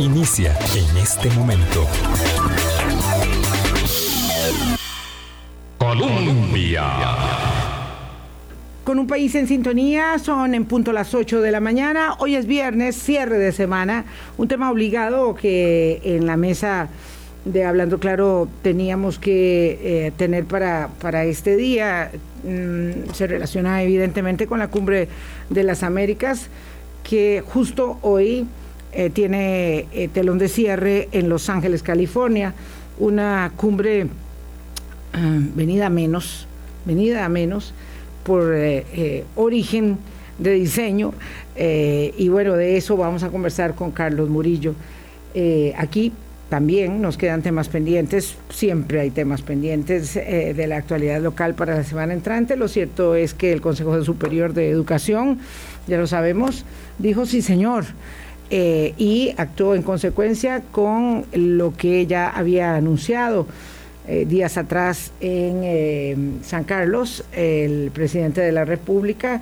Inicia en este momento. Colombia. Con un país en sintonía, son en punto las 8 de la mañana. Hoy es viernes, cierre de semana. Un tema obligado que en la mesa de Hablando Claro teníamos que eh, tener para, para este día. Mm, se relaciona evidentemente con la cumbre de las Américas, que justo hoy eh, tiene eh, telón de cierre en Los Ángeles, California. Una cumbre venida a menos, venida a menos por origen de diseño. y bueno, de eso vamos a conversar con Carlos Murillo. aquí también nos quedan temas pendientes, siempre hay temas pendientes eh, de la actualidad local para la semana entrante. Lo cierto es que el Consejo Superior de Educación, ya lo sabemos, dijo sí señor eh, y actuó en consecuencia con lo que ya había anunciado eh, días atrás en San Carlos el presidente de la República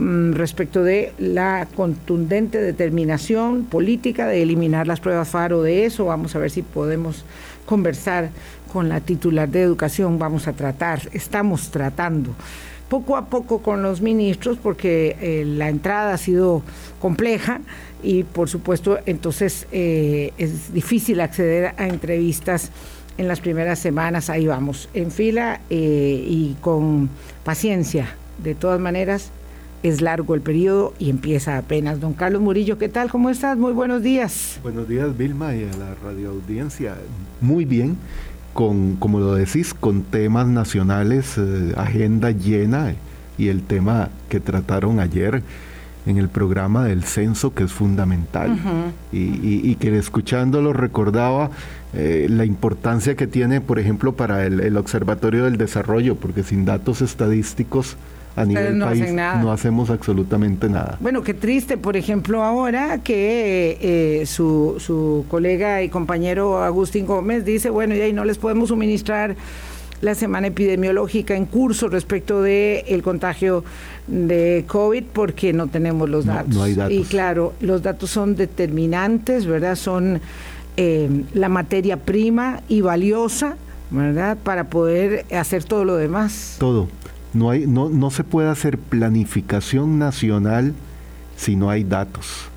Mm, respecto de la contundente determinación política de eliminar las pruebas FARO de eso. Vamos a ver si podemos conversar con la titular de educación. Vamos a tratar, estamos tratando poco a poco con los ministros porque eh, la entrada ha sido compleja y por supuesto entonces eh, es difícil acceder a entrevistas en las primeras semanas. Ahí vamos, en fila eh, y con paciencia. De todas maneras, es largo el periodo y empieza apenas. Don Carlos Murillo, ¿qué tal? ¿Cómo estás? Muy buenos días. Buenos días, Vilma, y a la radioaudiencia. Muy bien, con, como lo decís, con temas nacionales, eh, agenda llena y el tema que trataron ayer en el programa del censo, que es fundamental, y, que escuchándolo recordaba eh, la importancia que tiene, por ejemplo, para el Observatorio del Desarrollo, porque sin datos estadísticos, a nivel no país no hacemos absolutamente nada. Bueno, qué triste, por ejemplo, ahora que eh, su, su colega y compañero Agustín Gómez dice, bueno, y ahí no les podemos suministrar la semana epidemiológica en curso respecto de el contagio de COVID porque no tenemos los datos. No, hay datos. Y claro, los datos son determinantes, ¿verdad? Son eh, la materia prima y valiosa, ¿verdad? Para poder hacer todo lo demás. Todo. No, hay, no, no se puede hacer planificación nacional si no hay datos.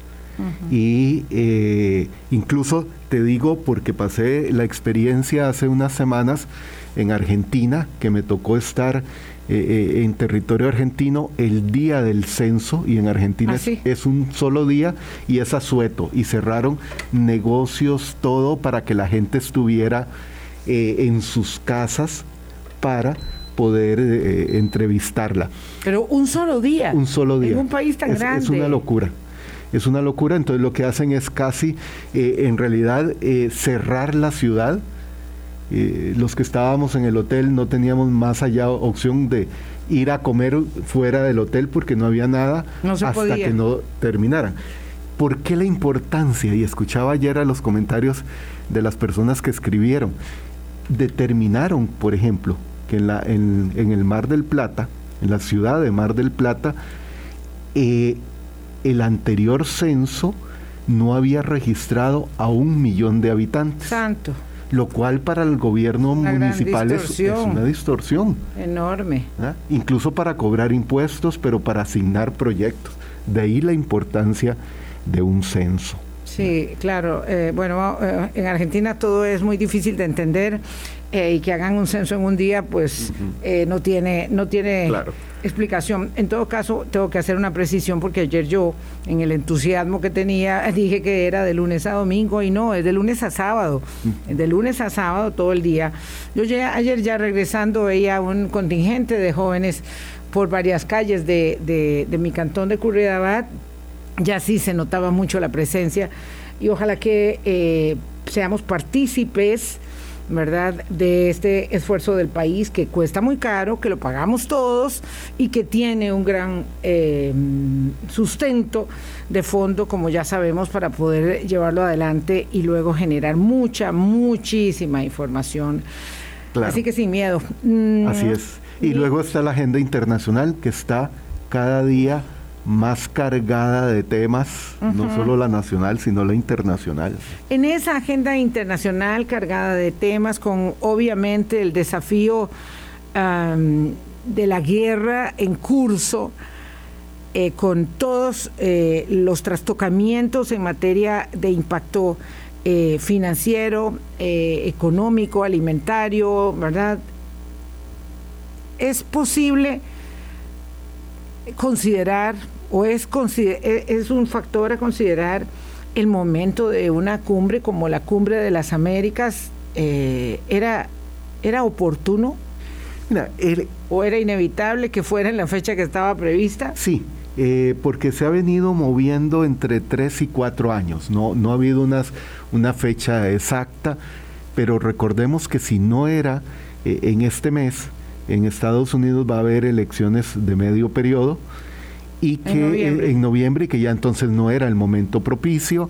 Y eh, incluso te digo, porque pasé la experiencia hace unas semanas en Argentina, que me tocó estar eh, eh, en territorio argentino el día del censo, y en Argentina ¿Ah, es, un solo día y es asueto, y cerraron negocios, todo para que la gente estuviera en sus casas para poder eh, entrevistarla. Pero un solo día. Un solo día. En un país tan grande. Es una locura. Es una locura. Entonces lo que hacen es casi, eh, en realidad, eh, cerrar la ciudad. Los que estábamos en el hotel no teníamos más allá opción de ir a comer fuera del hotel porque no había nada hasta que no terminaran. ¿Por qué la importancia? Y escuchaba ayer a los comentarios de las personas que escribieron. Determinaron, por ejemplo, en, la, en, el Mar del Plata, en la ciudad de Mar del Plata, eh, el anterior censo no había registrado a un millón de habitantes. Santo. Lo cual para el gobierno municipal es, una distorsión. Enorme. ¿Ah? Incluso para cobrar impuestos, pero para asignar proyectos. De ahí la importancia de un censo. Sí, claro. Eh, bueno, eh, en Argentina todo es muy difícil de entender eh, y que hagan un censo en un día, pues no tiene, no tiene explicación. En todo caso, tengo que hacer una precisión porque ayer yo, en el entusiasmo que tenía, dije que era de lunes a domingo y no, es de lunes a sábado. De lunes a sábado todo el día. Yo llegué, ayer ya regresando veía un contingente de jóvenes por varias calles de, de, de mi cantón de Curridabat ya sí se notaba mucho la presencia y ojalá que eh, seamos partícipes, ¿verdad?, de este esfuerzo del país que cuesta muy caro, que lo pagamos todos y que tiene un gran eh, sustento de fondo, como ya sabemos, para poder llevarlo adelante y luego generar mucha, muchísima información. Así que sin miedo. Mm, Así es. Y luego está la agenda internacional que está cada día más cargada de temas, no solo la nacional, sino la internacional. En esa agenda internacional cargada de temas, con obviamente el desafío de la guerra en curso, eh, con todos eh, los trastocamientos en materia de impacto eh, financiero, económico, alimentario, ¿verdad? Es posible considerar o es, e, es un factor a considerar el momento de una cumbre como la cumbre de las Américas era, era oportuno ¿O era inevitable que fuera en la fecha que estaba prevista? Sí, eh, porque se ha venido moviendo entre tres y cuatro años. No, no ha habido unas, una fecha exacta, pero recordemos que si no era eh, en este mes, en Estados Unidos va a haber elecciones de medio periodo y que en noviembre, y que ya entonces no era el momento propicio,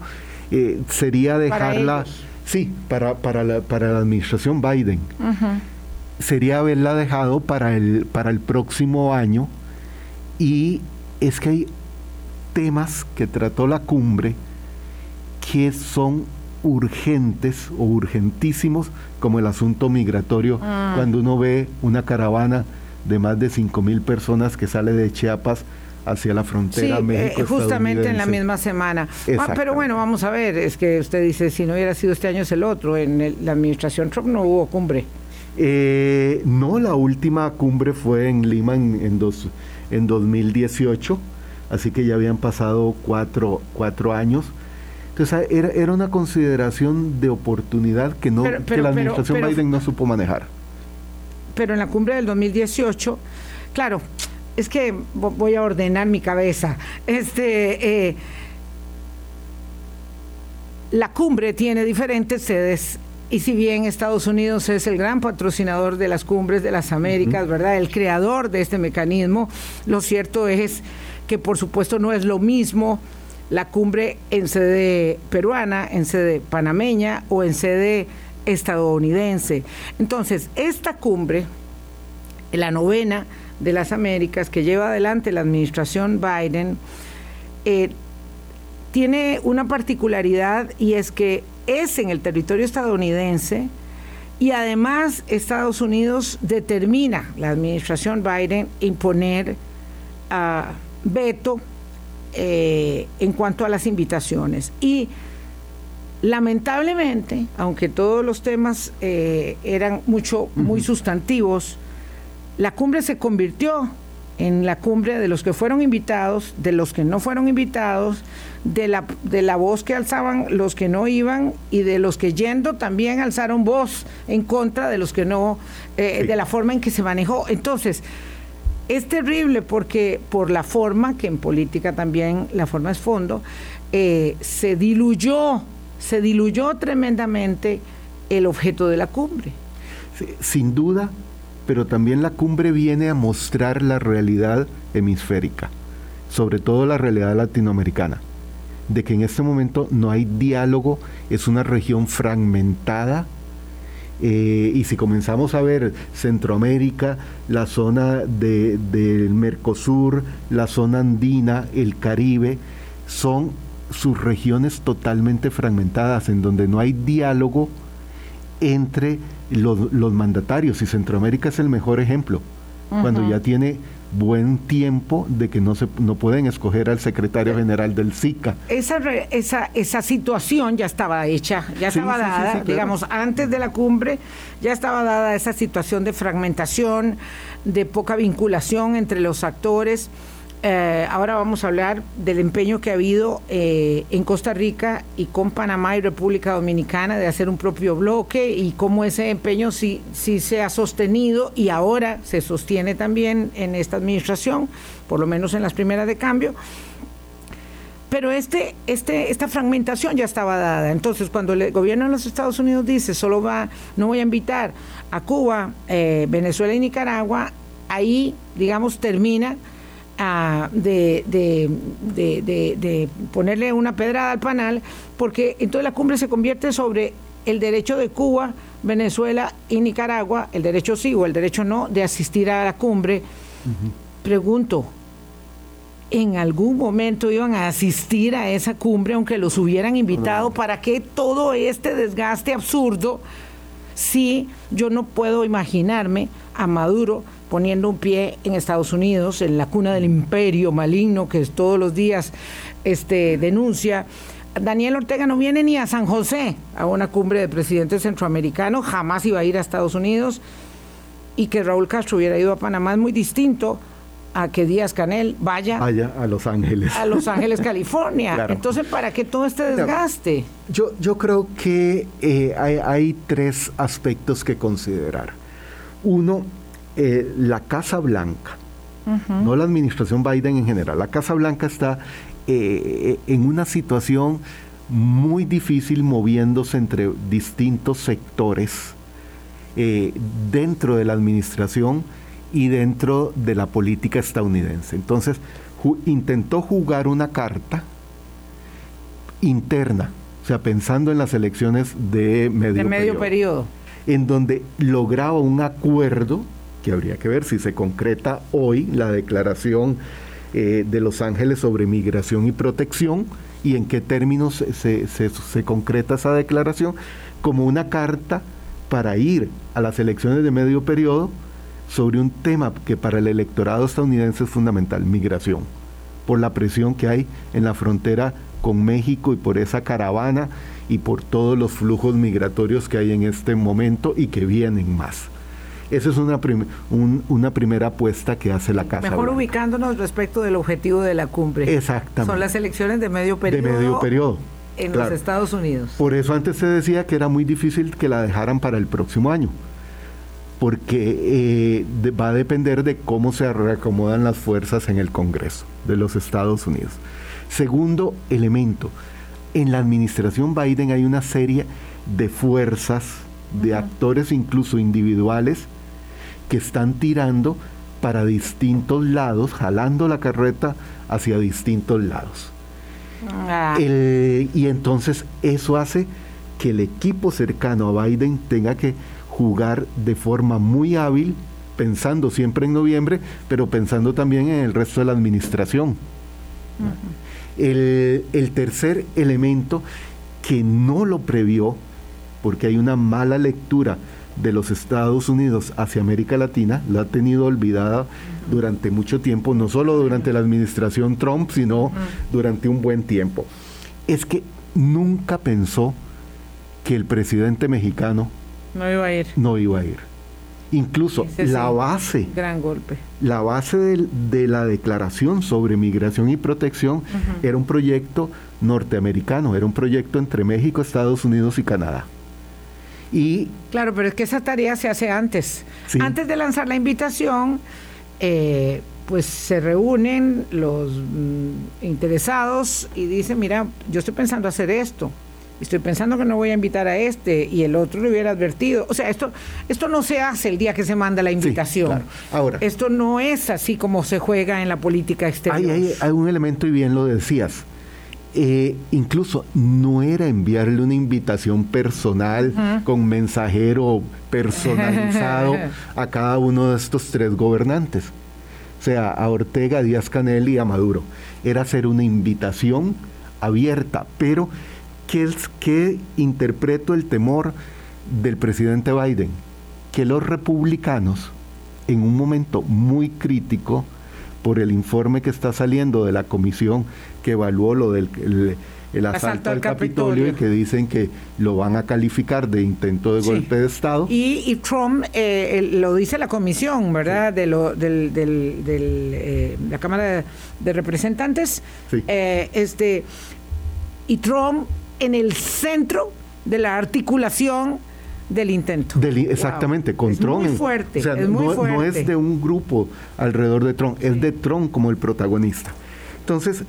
eh, sería dejarla, sí, para, para, la, para la administración Biden. Sería haberla dejado para el, para el próximo año. Y es que hay temas que trató la cumbre que son urgentes o urgentísimos, como el asunto migratorio, ah. cuando uno ve una caravana de más de 5 mil personas que sale de Chiapas hacia la frontera sí, México. Eh, justamente en la misma semana. Ah, pero bueno, vamos a ver, es que usted dice, si no hubiera sido este año es el otro, en la administración Trump no hubo cumbre. Eh, no, la última cumbre fue en Lima en, dos, en 2018, así que ya habían pasado cuatro, cuatro años. Entonces era, era, una consideración de oportunidad que, no, que la administración Biden no supo manejar. Pero en la cumbre del 2018, claro, es que voy a ordenar mi cabeza. Este, eh, la cumbre tiene diferentes sedes y si bien Estados Unidos es el gran patrocinador de las cumbres de las Américas, ¿verdad? El creador de este mecanismo, lo cierto es que por supuesto no es lo mismo la cumbre en sede peruana, en sede panameña o en sede estadounidense. Entonces, esta cumbre, la novena de las Américas que lleva adelante la administración Biden, eh, tiene una particularidad y es que es en el territorio estadounidense y además Estados Unidos determina, la administración Biden, imponer uh, veto eh, en cuanto a las invitaciones. Y lamentablemente, aunque todos los temas eh, eran mucho, muy sustantivos, la cumbre se convirtió en la cumbre de los que fueron invitados, de los que no fueron invitados, de la, de la voz que alzaban los que no iban y de los que yendo también alzaron voz en contra de los que no, eh, de la forma en que se manejó. Entonces, es terrible porque por la forma, que en política también la forma es fondo, eh, se diluyó, se diluyó tremendamente el objeto de la cumbre. sin duda, pero también la cumbre viene a mostrar la realidad hemisférica, sobre todo la realidad latinoamericana, de que en este momento no hay diálogo, es una región fragmentada, eh, y si comenzamos a ver Centroamérica, la zona de, del Mercosur, la zona andina, el Caribe, son sus regiones totalmente fragmentadas, en donde no hay diálogo entre los, mandatarios, y Centroamérica es el mejor ejemplo, cuando ya tiene buen tiempo de que no se no pueden escoger al secretario general del SICA. Esa, esa, esa situación ya estaba hecha, ya estaba dada, digamos, antes de la cumbre, ya estaba dada esa situación de fragmentación, de poca vinculación entre los actores. Eh, ahora vamos a hablar del empeño que ha habido eh, en Costa Rica y con Panamá y República Dominicana de hacer un propio bloque y cómo ese empeño sí, sí se ha sostenido y ahora se sostiene también en esta administración, por lo menos en las primeras de cambio. Pero este, este, esta fragmentación ya estaba dada. Entonces, cuando el gobierno de los Estados Unidos dice solo va, no voy a invitar a Cuba, eh, Venezuela y Nicaragua, ahí, digamos, termina de, de, ponerle una pedrada al panal, porque entonces la cumbre se convierte sobre el derecho de Cuba, Venezuela y Nicaragua, el derecho sí o el derecho no, de asistir a la cumbre. Pregunto, en algún momento iban a asistir a esa cumbre, aunque los hubieran invitado, ¿para qué todo este desgaste absurdo si yo no puedo imaginarme a Maduro poniendo un pie en Estados Unidos, en la cuna del imperio maligno que todos los días este, denuncia? Daniel Ortega no viene ni a San José, a una cumbre de presidentes centroamericanos, jamás iba a ir a Estados Unidos, y que Raúl Castro hubiera ido a Panamá es muy distinto a que Díaz Canel vaya, a Los Ángeles. A Los Ángeles, California. Entonces, ¿para qué todo este desgaste? Yo, yo creo que eh, hay, tres aspectos que considerar. Uno, eh, la Casa Blanca, no la administración Biden en general. La Casa Blanca está eh, en una situación muy difícil moviéndose entre distintos sectores dentro de la administración y dentro de la política estadounidense. Entonces, intentó jugar una carta interna, o sea, pensando en las elecciones de medio, de medio periodo. en donde lograba un acuerdo, que habría que ver si se concreta hoy la declaración eh, de Los Ángeles sobre migración y protección, y en qué términos se, se concreta esa declaración, como una carta para ir a las elecciones de medio periodo sobre un tema que para el electorado estadounidense es fundamental, migración, por la presión que hay en la frontera con México y por esa caravana y por todos los flujos migratorios que hay en este momento y que vienen más. Esa es una, una primera apuesta que hace la Casa. Mejor ubicándonos respecto del objetivo de la cumbre. Exactamente. Son las elecciones de medio periodo. De medio periodo. En los Estados Unidos. Por eso antes se decía que era muy difícil que la dejaran para el próximo año porque eh, va a depender de cómo se reacomodan las fuerzas en el Congreso de los Estados Unidos. Segundo elemento, en la administración Biden hay una serie de fuerzas, de actores incluso individuales, que están tirando para distintos lados, jalando la carreta hacia distintos lados. Ah. y entonces eso hace que el equipo cercano a Biden tenga que jugar de forma muy hábil, pensando siempre en noviembre, pero pensando también en el resto de la administración. el, el tercer elemento que no lo previó, porque hay una mala lectura de los Estados Unidos hacia América Latina, la ha tenido olvidada durante mucho tiempo, no solo durante la administración Trump, sino durante un buen tiempo. Es que nunca pensó que el presidente mexicano no iba a ir. No iba a ir. Incluso la base. Gran golpe. La base de, la declaración sobre migración y protección era un proyecto norteamericano, era un proyecto entre México, Estados Unidos y Canadá. Y, claro, pero es que esa tarea se hace antes. Antes de lanzar la invitación, eh, pues se reúnen los mm, interesados y dicen, mira, yo estoy pensando hacer esto estoy pensando que no voy a invitar a este y el otro le hubiera advertido. O sea, esto, esto no se hace el día que se manda la invitación. Ahora, esto no es así como se juega en la política exterior. Hay, hay, un elemento, y bien lo decías. Eh, incluso no era enviarle una invitación personal con mensajero personalizado a cada uno de estos tres gobernantes, o sea, a Ortega, Díaz Canel y a Maduro. Era hacer una invitación abierta, pero ¿Qué, es, ¿Qué interpreto el temor del presidente Biden? Que los republicanos, en un momento muy crítico, por el informe que está saliendo de la comisión que evaluó lo del el, asalto, al Capitolio, y que dicen que lo van a calificar de intento de golpe de Estado. Y, Trump, eh, lo dice la comisión, ¿verdad? De lo, del, eh, la Cámara de, Representantes. Eh, este, y Trump en el centro de la articulación del intento. exactamente, con Trump. Muy fuerte, es muy no, fuerte. no, es de un grupo alrededor de Trump, es de Trump como el protagonista. Entonces,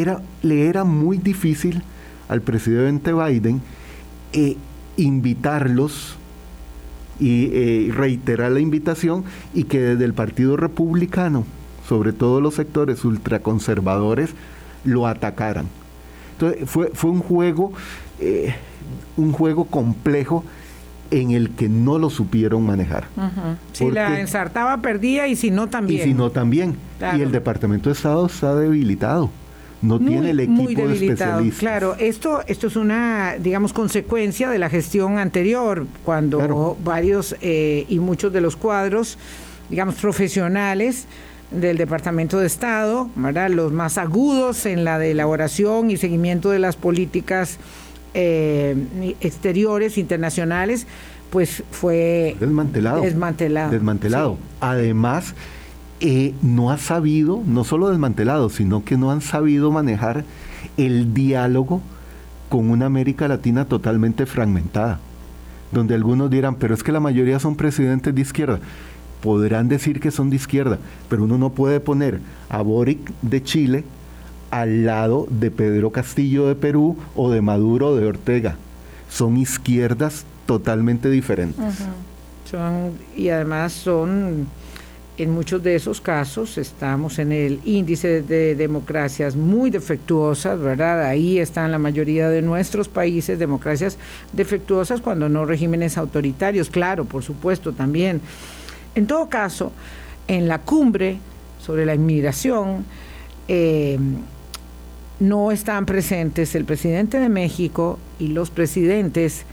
era, le era muy difícil al presidente Biden eh, invitarlos y eh, reiterar la invitación y que desde el Partido Republicano, sobre todo los sectores ultraconservadores, lo atacaran. Entonces fue, fue un juego, eh, un juego complejo en el que no lo supieron manejar. Si la ensartaba perdía y si no también. Y si no también. Y el Departamento de Estado está debilitado. No tiene el equipo de especialistas. Claro, esto, esto es una, digamos, consecuencia de la gestión anterior, cuando varios eh, y muchos de los cuadros, digamos, profesionales del Departamento de Estado, ¿verdad? los más agudos en la de elaboración y seguimiento de las políticas eh, exteriores, internacionales, pues fue desmantelado. Desmantelado. Desmantelado. Además, eh, no ha sabido, no solo desmantelado, sino que no han sabido manejar el diálogo con una América Latina totalmente fragmentada, donde algunos dirán, pero es que la mayoría son presidentes de izquierda. Podrán decir que son de izquierda, pero uno no puede poner a Boric de Chile al lado de Pedro Castillo de Perú o de Maduro de Ortega. Son izquierdas totalmente diferentes. Son, y además son, en muchos de esos casos, estamos en el índice de democracias muy defectuosas, ¿verdad? Ahí están la mayoría de nuestros países, democracias defectuosas cuando no regímenes autoritarios, claro, por supuesto, también. En todo caso, en la cumbre sobre la inmigración, eh, no están presentes el presidente de México y los presidentes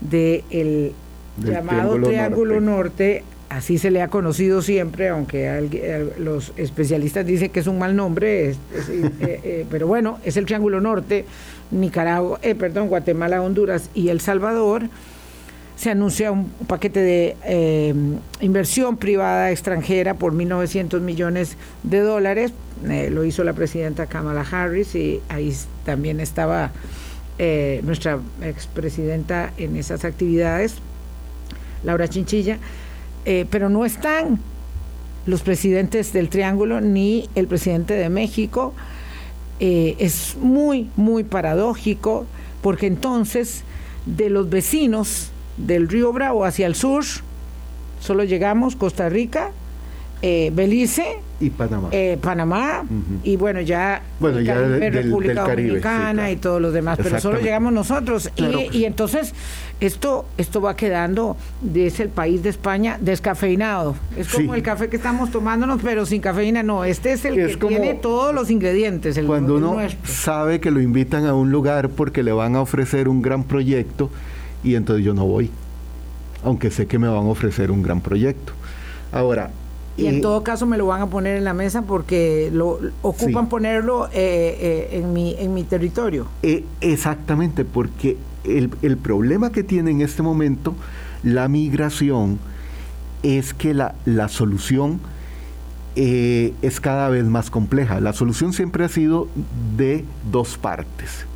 del de llamado Triángulo, Norte. Así se le ha conocido siempre, aunque los especialistas dicen que es un mal nombre, eh, eh, pero bueno, es el Triángulo Norte, Nicaragua, eh, perdón, Guatemala, Honduras y El Salvador. Se anuncia un paquete de inversión privada extranjera por 1.900 millones de dólares eh, lo hizo la presidenta Kamala Harris y ahí también estaba eh, nuestra expresidenta en esas actividades, Laura Chinchilla, eh, pero no están los presidentes del Triángulo ni el presidente de México. es muy, muy paradójico porque entonces de los vecinos del río Bravo hacia el sur, solo llegamos Costa Rica, Belice, y Panamá. Eh, Panamá y bueno, ya, bueno, ya República Dominicana y todos los demás, pero solo llegamos nosotros. y, entonces esto, esto va quedando, es el país de España descafeinado. Es como el café que estamos tomándonos, pero sin cafeína, no. Este es el que tiene todos los ingredientes. El, cuando uno sabe que lo invitan a un lugar porque le van a ofrecer un gran proyecto y entonces yo no voy, aunque sé que me van a ofrecer un gran proyecto. Ahora, y en todo caso me lo van a poner en la mesa porque lo ocupan ponerlo eh, eh, en, mi, en mi territorio. Eh, exactamente, porque el, el, problema que tiene en este momento la migración es que la, la solución es cada vez más compleja. La solución siempre ha sido de dos partes.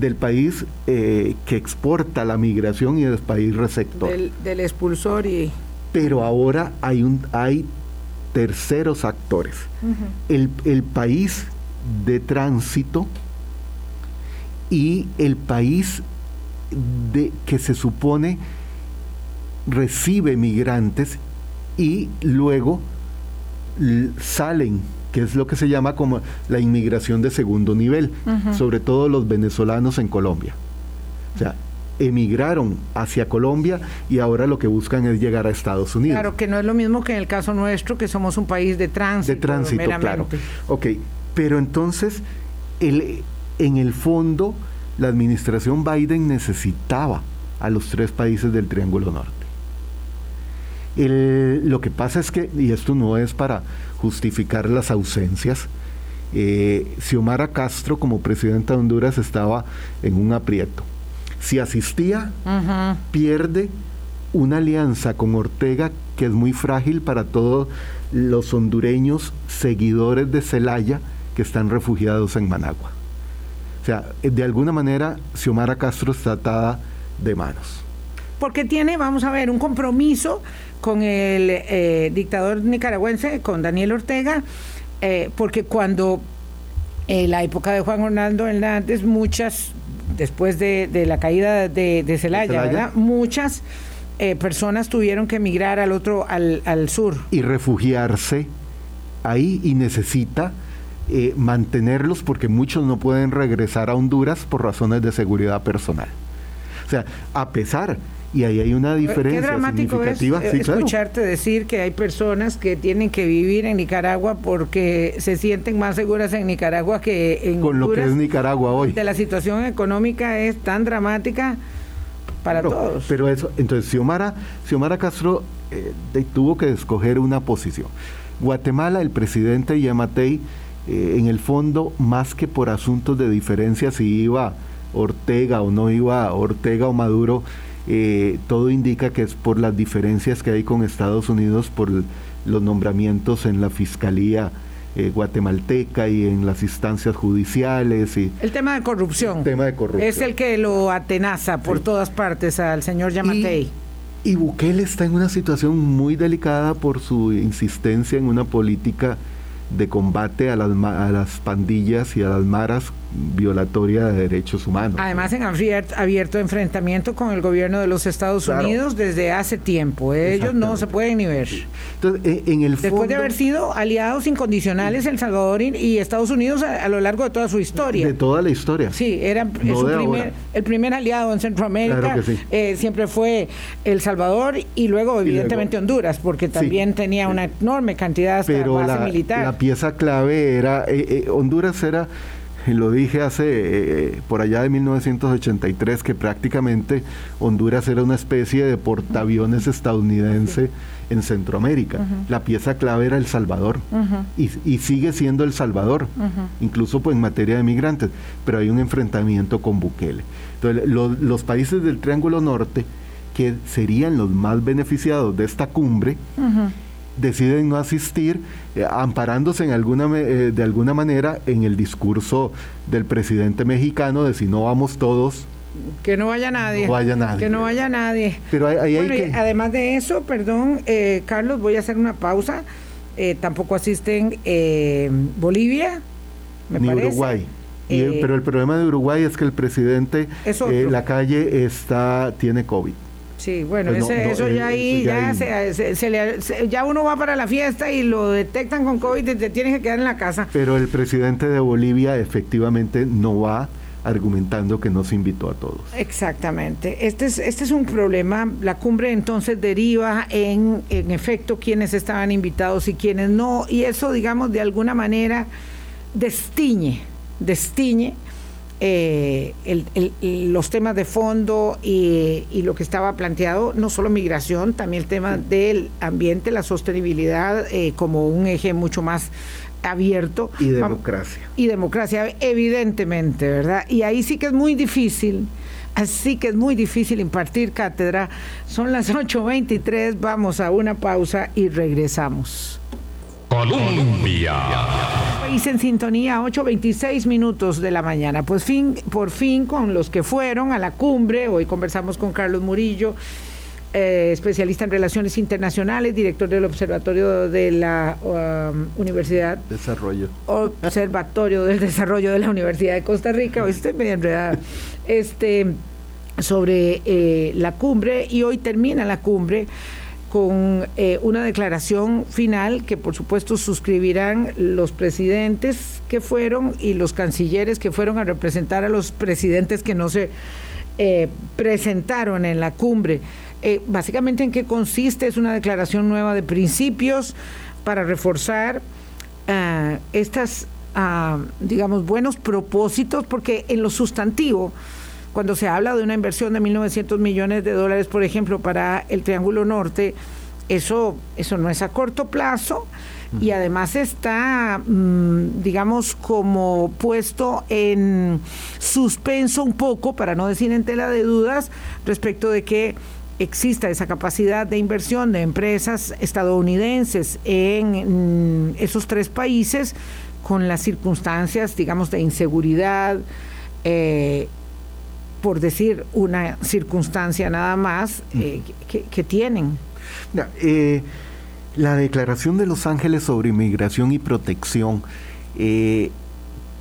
Del país que exporta la migración y del país receptor. Del, del expulsor y pero ahora hay, un, hay terceros actores. el, país de tránsito y el país de, que se supone recibe migrantes y luego salen, que es lo que se llama como la inmigración de segundo nivel, sobre todo los venezolanos en Colombia. O sea, emigraron hacia Colombia y ahora lo que buscan es llegar a Estados Unidos. Claro, que no es lo mismo que en el caso nuestro, que somos un país de tránsito. De tránsito, claro. Ok, pero entonces, el, en el fondo, la administración Biden necesitaba a los tres países del Triángulo Norte. lo que pasa es que, y esto no es para justificar las ausencias, eh, Xiomara Castro como presidenta de Honduras estaba en un aprieto si asistía, pierde una alianza con Ortega que es muy frágil para todos los hondureños seguidores de Celaya que están refugiados en Managua. O sea, de alguna manera Xiomara Castro está atada de manos. Porque tiene, vamos a ver, un compromiso con el eh, dictador nicaragüense, con Daniel Ortega, eh, porque cuando en la época de Juan Ronaldo Hernández, muchas después de, la caída de, Celaya, muchas eh, personas tuvieron que emigrar al otro, al, sur. Y refugiarse ahí y necesita eh, mantenerlos porque muchos no pueden regresar a Honduras por razones de seguridad personal. O sea, a pesar Y ahí hay una diferencia Qué dramático significativa. eh, Sí, claro. escucharte decir que hay personas que tienen que vivir en Nicaragua porque se sienten más seguras en Nicaragua que en Con lo que es Nicaragua hoy. De la situación económica es tan dramática para todos. Pero eso, entonces Xiomara, Xiomara Castro eh, tuvo que escoger una posición. Guatemala, el presidente Yamatei, eh, en el fondo, más que por asuntos de diferencia si iba Ortega o no iba Ortega o Maduro, eh, todo indica que es por las diferencias que hay con Estados Unidos por los nombramientos en la Fiscalía eh, guatemalteca y en las instancias judiciales y el tema de corrupción. el tema de corrupción. Es el que lo atenaza por Sí. todas partes al señor Yamatei. Y, y Bukele está en una situación muy delicada por su insistencia en una política de combate a las, a las pandillas y a las maras violatoria de derechos humanos. Además, en abier- abierto enfrentamiento con el gobierno de los Estados Claro. Unidos desde hace tiempo. Ellos no se pueden ni ver. Entonces, eh, en el Después de haber sido aliados incondicionales El Salvador y, y Estados Unidos a, a lo largo de toda su historia. de toda la historia. Sí, era No su de primer- el primer aliado en Centroamérica. Claro que sí. eh, siempre fue El Salvador y luego, evidentemente, Honduras, porque también tenía una enorme cantidad hasta Pero base la, militar. la pieza clave era, eh, eh, Honduras era, eh, lo dije hace, eh, por allá de 1983, que prácticamente Honduras era una especie de portaaviones estadounidense en Centroamérica. La pieza clave era El Salvador y, y sigue siendo El Salvador, incluso pues en materia de migrantes, pero hay un enfrentamiento con Bukele. Entonces, lo- los países del Triángulo Norte, que serían los más beneficiados de esta cumbre. Deciden no asistir, eh, amparándose en alguna, eh, de alguna manera en el discurso del presidente mexicano de si no vamos todos, Que no vaya nadie. No vaya nadie. Que no vaya nadie. pero hay Bueno, que... además de eso, perdón, eh, Carlos, voy a hacer una pausa. Eh, tampoco asisten eh, Bolivia, me ni parece. Uruguay. Y el- pero el problema de Uruguay es que el presidente, la calle está, tiene COVID. Sí, bueno, Pues ese- no, eso eh, ya ahí, eso ya se- se- se le- ya uno va para la fiesta y lo detectan con COVID y te tienes que quedar en la casa. Pero el presidente de Bolivia efectivamente no va argumentando que no se invitó a todos. Exactamente. Este es, este es un problema. La cumbre entonces deriva en, en efecto, quienes estaban invitados y quienes no. Y eso, digamos, de alguna manera destiñe, destiñe eh, el- el- el- los temas de fondo y, y lo que estaba planteado, no solo migración, también el tema del ambiente, la sostenibilidad eh, como un eje mucho más abierto. Y democracia. y democracia, evidentemente, ¿verdad? Y ahí sí que es muy difícil, así que es muy difícil impartir cátedra. Son las 8.23, vamos a una pausa y regresamos. Colombia. País en sintonía, 8.26 minutos de la mañana. Pues fin, por fin con los que fueron a la cumbre, hoy conversamos con Carlos Murillo, eh, especialista en relaciones internacionales, director del Observatorio de la um, Universidad Desarrollo. Observatorio del Desarrollo de la Universidad de Costa Rica, hoy estoy medio enredada, este, sobre eh, la cumbre y hoy termina la cumbre con eh, una declaración final que por supuesto suscribirán los presidentes que fueron y los cancilleres que fueron a representar a los presidentes que no se eh, presentaron en la cumbre. Eh, básicamente en qué consiste, es una declaración nueva de principios para reforzar ah, estas, ah, digamos, buenos propósitos, porque en lo sustantivo, cuando se habla de una inversión de 1.900 millones de dólares, por ejemplo, para el Triángulo Norte, eso, eso no es a corto plazo y además está, mm, digamos, como puesto en suspenso un poco, para no decir en tela de dudas, respecto de que exista esa capacidad de inversión de empresas estadounidenses en mm, esos tres países con las circunstancias, digamos, de inseguridad, eh, por decir una circunstancia nada más, eh, que, que tienen. Eh, la Declaración de Los Ángeles sobre Inmigración y Protección eh,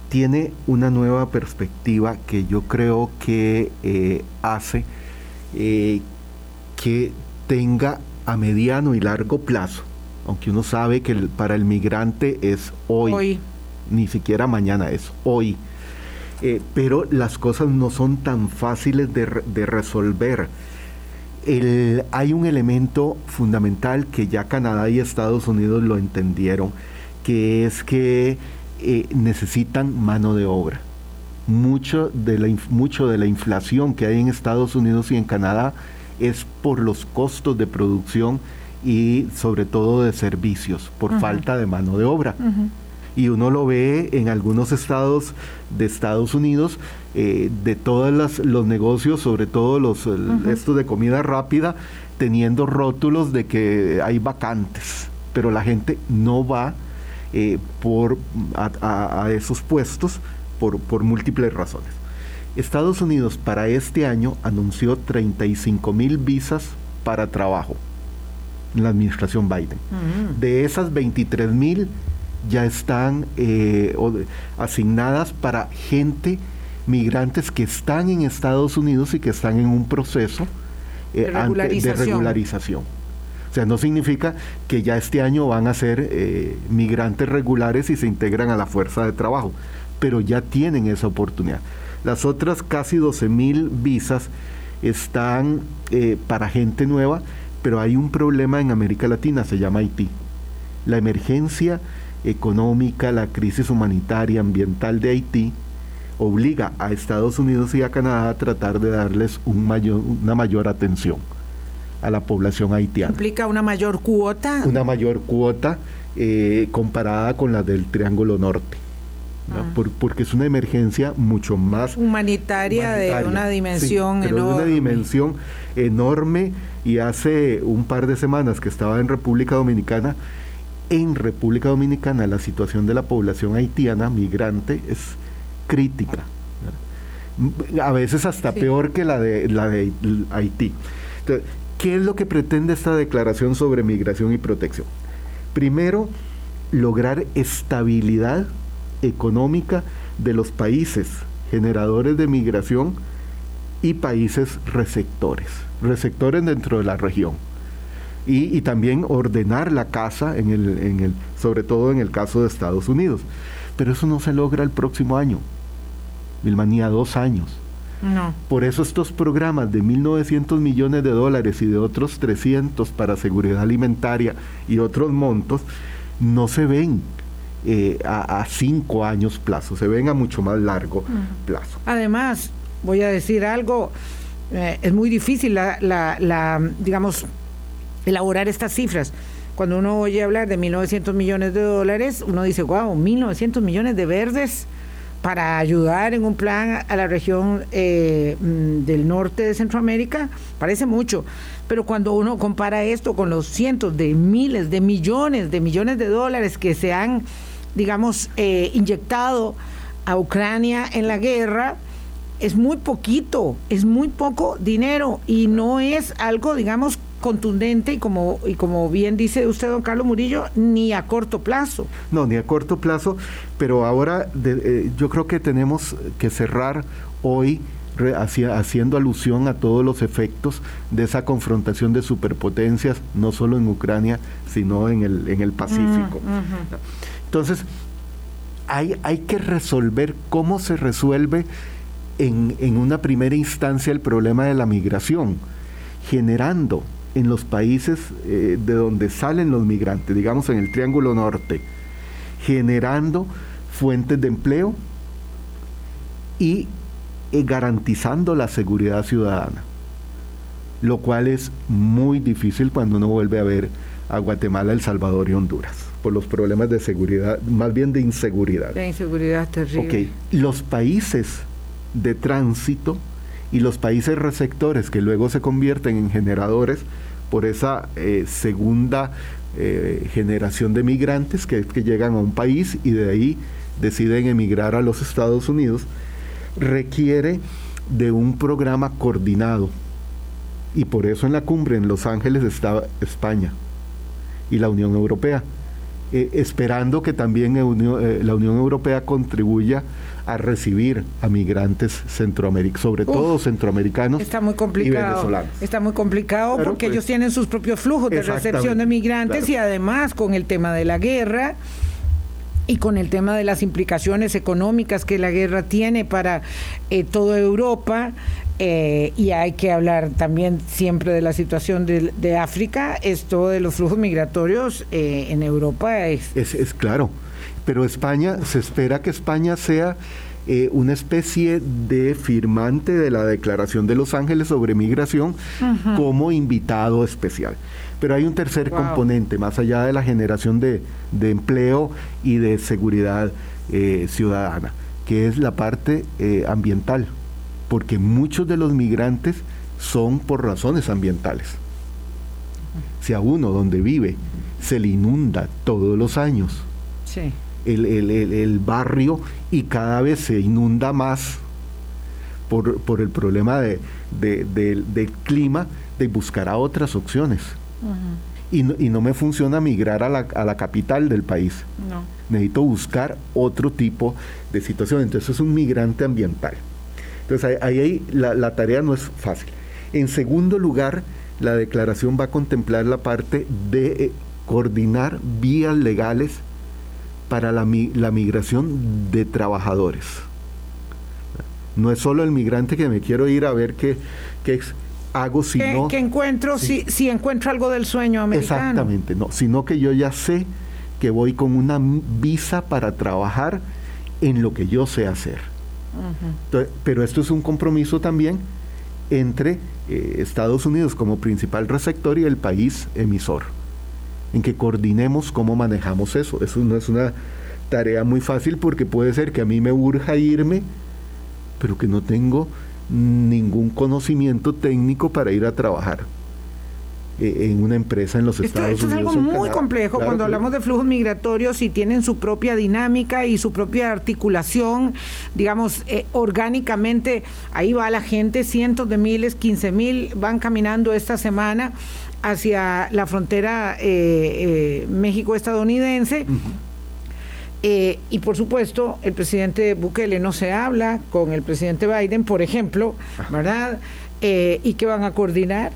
tiene una nueva perspectiva que yo creo que eh, hace que tenga a mediano y largo plazo, aunque uno sabe que el- para el migrante es hoy, Hoy. ni siquiera mañana es hoy. Eh, pero las cosas no son tan fáciles de, de resolver. hay un elemento fundamental que ya Canadá y Estados Unidos lo entendieron, que es que eh, necesitan mano de obra. Mucho de, la, mucho de la inflación que hay en Estados Unidos y en Canadá es por los costos de producción y sobre todo de servicios, por falta de mano de obra. Y uno lo ve en algunos estados de Estados Unidos, eh, de todos los negocios, sobre todo los estos de comida rápida, teniendo rótulos de que hay vacantes, pero la gente no va eh, por, a, esos puestos por, por múltiples razones. Estados Unidos para este año anunció 35 mil visas para trabajo en la administración Biden. Mm. De esas 23 mil ya están eh, asignadas para gente migrantes que están en Estados Unidos y que están en un proceso eh, de, regularización. O sea, no significa que ya este año van a ser eh, migrantes regulares y se integran a la fuerza de trabajo, pero ya tienen esa oportunidad. Las otras casi 12 mil visas están para gente nueva, pero hay un problema en América Latina, se llama Haití. La emergencia económica, la crisis humanitaria, ambiental de Haití, obliga a Estados Unidos y a Canadá a tratar de darles un mayor, una mayor atención a la población haitiana. ¿Implica una mayor cuota? Una mayor cuota eh, comparada con la del Triángulo Norte. Ah. porque es una emergencia mucho más humanitaria, de una dimensión enorme. De una dimensión enorme y hace un par de semanas que estaba en República Dominicana, en República Dominicana la situación de la población haitiana migrante es crítica. A veces hasta peor que la de, la de Haití. ¿Qué es lo que pretende esta declaración sobre migración y protección? Primero, lograr estabilidad económica de los países generadores de migración y países receptores, receptores dentro de la región. Y, también ordenar la casa, en el, en el, sobre todo en el caso de Estados Unidos. Pero eso no se logra el próximo año. Vilmanía, dos años. No. Por eso estos programas de 1.900 millones de dólares y de otros 300 para seguridad alimentaria y otros montos no se ven eh, a, cinco años plazo, se ven a mucho más largo plazo. Además, voy a decir algo, eh, es muy difícil la, la, digamos, elaborar estas cifras. Cuando uno oye hablar de 1.900 millones de dólares, uno dice, wow, 1.900 millones de verdes para ayudar en un plan a la región eh, mm, del norte de Centroamérica, parece mucho. Pero cuando uno compara esto con los cientos de miles de millones de millones de dólares que se han, digamos, eh, inyectado a Ucrania en la guerra, es muy poquito, es muy poco dinero y no es algo, digamos, contundente y como, y como bien dice usted, don Carlos Murillo, ni a corto plazo. No, ni a corto plazo, pero ahora eh, yo creo que tenemos que cerrar hoy haciendo alusión a todos los efectos de esa confrontación de superpotencias, no solo en Ucrania, sino en el, en el Pacífico. Mm, Entonces, hay, hay que resolver cómo se resuelve en, en una primera instancia el problema de la migración, generando en los países eh, de donde salen los migrantes, digamos en el Triángulo Norte, generando fuentes de empleo y eh, garantizando la seguridad ciudadana, lo cual es muy difícil cuando uno vuelve a ver a Guatemala, El Salvador y Honduras, por los problemas de seguridad, más bien de inseguridad. De inseguridad terrible. Los países de tránsito y los países receptores que luego se convierten en generadores por esa eh, segunda eh, generación de migrantes que, que llegan a un país y de ahí deciden emigrar a los Estados Unidos, requiere de un programa coordinado. Y por eso en la cumbre en Los Ángeles está España y la Unión Europea, eh, esperando que también la Unión Europea contribuya a recibir a migrantes centroamericanos, sobre todo centroamericanos está muy complicado, y venezolanos. Está muy complicado porque pues. ellos tienen sus propios flujos de recepción de migrantes y además con el tema de la guerra y con el tema de las implicaciones económicas que la guerra tiene para eh, toda Europa, eh, y hay que hablar también siempre de la situación de, África, esto de los flujos migratorios eh, en Europa es... es... claro, pero España, se espera que España sea una especie de firmante de la Declaración de Los Ángeles sobre migración como invitado especial. Pero hay un tercer componente, más allá de la generación de, empleo y de seguridad eh, ciudadana, que es la parte eh, ambiental, porque muchos de los migrantes son por razones ambientales. Si a uno donde vive se le inunda todos los años el, barrio y cada vez se inunda más por, el problema de, del clima, de buscar a otras opciones y, no, y, no, me funciona migrar a la, a la capital del país. Necesito buscar otro tipo de situación. Entonces es un migrante ambiental. Entonces ahí, ahí la, la, tarea no es fácil. En segundo lugar, la declaración va a contemplar la parte de eh, coordinar vías legales para la, la migración de trabajadores. No es solo el migrante que me quiero ir a ver qué, qué, hago si no... Que encuentro, si, si encuentro algo del sueño americano. Exactamente, no, sino que yo ya sé que voy con una visa para trabajar en lo que yo sé hacer. pero esto es un compromiso también entre eh, Estados Unidos como principal receptor y el país emisor, en que coordinemos cómo manejamos eso. Eso no es una tarea muy fácil porque puede ser que a mí me urja irme, pero que no tengo ningún conocimiento técnico para ir a trabajar eh, en una empresa en los Estados Unidos. Esto es algo muy complejo cuando hablamos de flujos migratorios y tienen su propia dinámica y su propia articulación, digamos, eh, orgánicamente, ahí va la gente, cientos de miles, 15 mil van caminando esta semana hacia la frontera eh, México-estadounidense. Eh, y por supuesto, el presidente Bukele no se habla con el presidente Biden, por ejemplo, ¿verdad? Eh, ¿Y qué van a coordinar?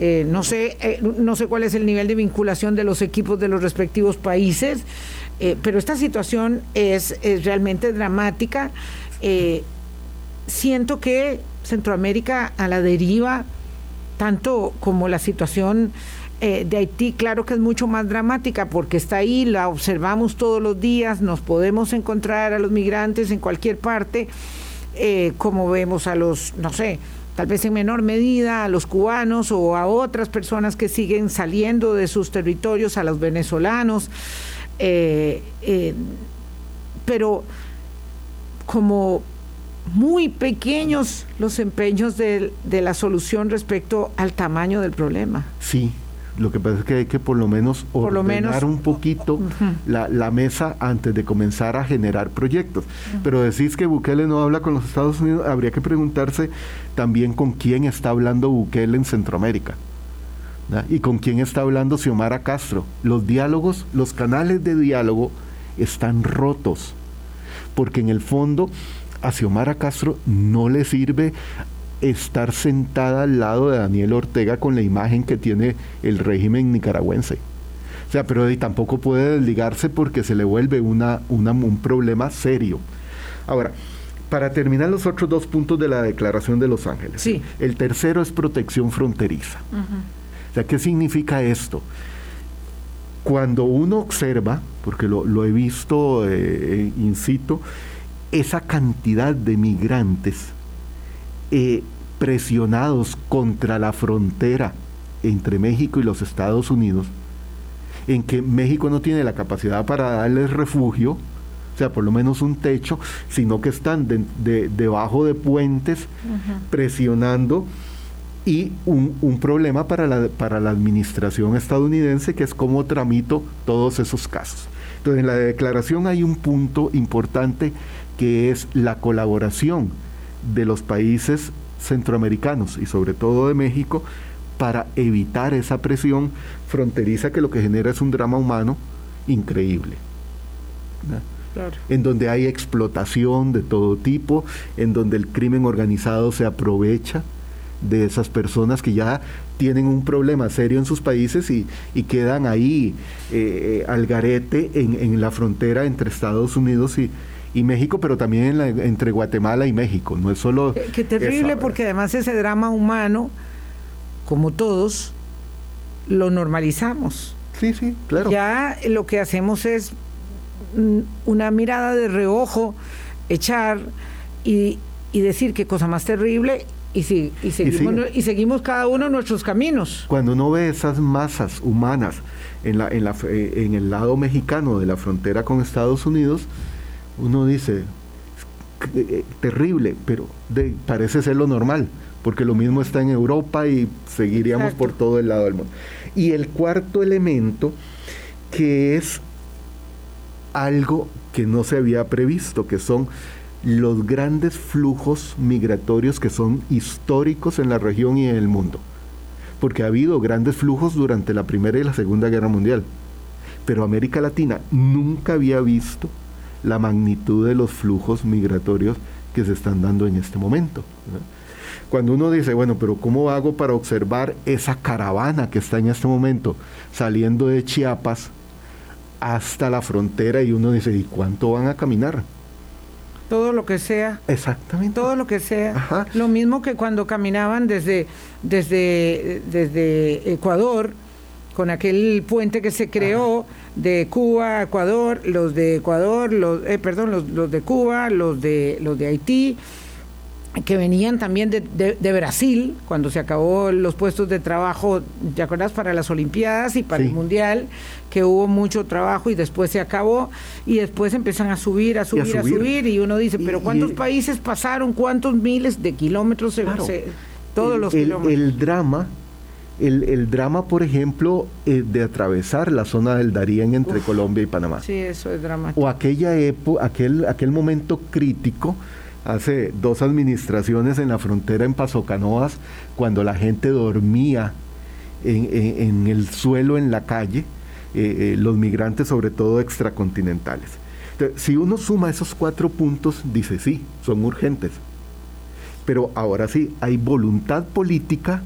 Eh, no, sé, no sé cuál es el nivel de vinculación de los equipos de los respectivos países, pero esta situación es, es realmente dramática. siento que Centroamérica a la deriva, tanto como la situación eh, de Haití, claro que es mucho más dramática porque está ahí, la observamos todos los días, nos podemos encontrar a los migrantes en cualquier parte, eh, como vemos a los, no sé, tal vez en menor medida a los cubanos o a otras personas que siguen saliendo de sus territorios, a los venezolanos, eh, pero como muy pequeños los empeños de, de, la solución respecto al tamaño del problema. Sí, lo que pasa es que hay que por lo menos ordenar un poquito la, mesa antes de comenzar a generar proyectos. Pero decís que Bukele no habla con los Estados Unidos, habría que preguntarse también con quién está hablando Bukele en Centroamérica. Y con quién está hablando Xiomara Castro. Los diálogos, los canales de diálogo están rotos. Porque en el fondo a Xiomara Castro no le sirve estar sentada al lado de Daniel Ortega con la imagen que tiene el régimen nicaragüense. O sea, pero tampoco puede desligarse porque se le vuelve una, un problema serio. Ahora, para terminar los otros dos puntos de la Declaración de Los Ángeles. Sí. El tercero es protección fronteriza. O sea, ¿qué significa esto? Cuando uno observa, porque lo, he visto eh, in situ, esa cantidad de migrantes eh, presionados contra la frontera entre México y los Estados Unidos, en que México no tiene la capacidad para darles refugio, o sea, por lo menos un techo, sino que están debajo de puentes presionando y un, un, problema para la, para la administración estadounidense que es cómo tramito todos esos casos. Entonces, en la declaración hay un punto importante que es la colaboración de los países centroamericanos y sobre todo de México para evitar esa presión fronteriza que lo que genera es un drama humano increíble. En donde hay explotación de todo tipo, en donde el crimen organizado se aprovecha de esas personas que ya tienen un problema serio en sus países y, quedan ahí eh, al garete en, la frontera entre Estados Unidos y, México, pero también entre Guatemala y México. No es solo... Qué, terrible porque además ese drama humano, como todos, lo normalizamos. Sí, sí, claro. Ya lo que hacemos es mm, una mirada de reojo, echar y, y decir qué cosa más terrible y, si, y, seguimos, y, seguimos cada uno nuestros caminos. Cuando uno ve esas masas humanas en, la, en, la, eh, en el lado mexicano de la frontera con Estados Unidos, uno dice, eh, terrible, pero parece ser lo normal, porque lo mismo está en Europa y seguiríamos por todo el lado del mundo. Y el cuarto elemento, que es algo que no se había previsto, que son los grandes flujos migratorios que son históricos en la región y en el mundo. Porque ha habido grandes flujos durante la Primera y la Segunda Guerra Mundial. Pero América Latina nunca había visto la magnitud de los flujos migratorios que se están dando en este momento. Cuando uno dice, bueno, pero ¿cómo hago para observar esa caravana que está en este momento saliendo de Chiapas hasta la frontera? Y uno dice, ¿y cuánto van a caminar? todo lo que sea. Exactamente. Todo lo que sea. Lo mismo que cuando caminaban desde, desde, desde Ecuador, con aquel puente que se creó de Cuba a Ecuador, los de Ecuador, los, eh, perdón, los, los, de Cuba, los de, los de Haití, que venían también de, de, Brasil, cuando se acabó los puestos de trabajo, ¿te acuerdas? Para las Olimpiadas y para el Mundial, que hubo mucho trabajo y después se acabó, y después empiezan a subir, a subir, a subir, y, uno dice, pero ¿cuántos países pasaron? ¿Cuántos miles de kilómetros? Se, todos los kilómetros. El drama, el, el, drama, por ejemplo, eh, de atravesar la zona del Darién entre Colombia y Panamá. Sí, eso es dramático. O aquella época, aquel, aquel momento crítico hace dos administraciones en la frontera en Paso Canoas, cuando la gente dormía en, el suelo en la calle, eh, eh, los migrantes sobre todo extracontinentales. si uno suma esos cuatro puntos, dice sí, son urgentes. Pero ahora sí, hay voluntad política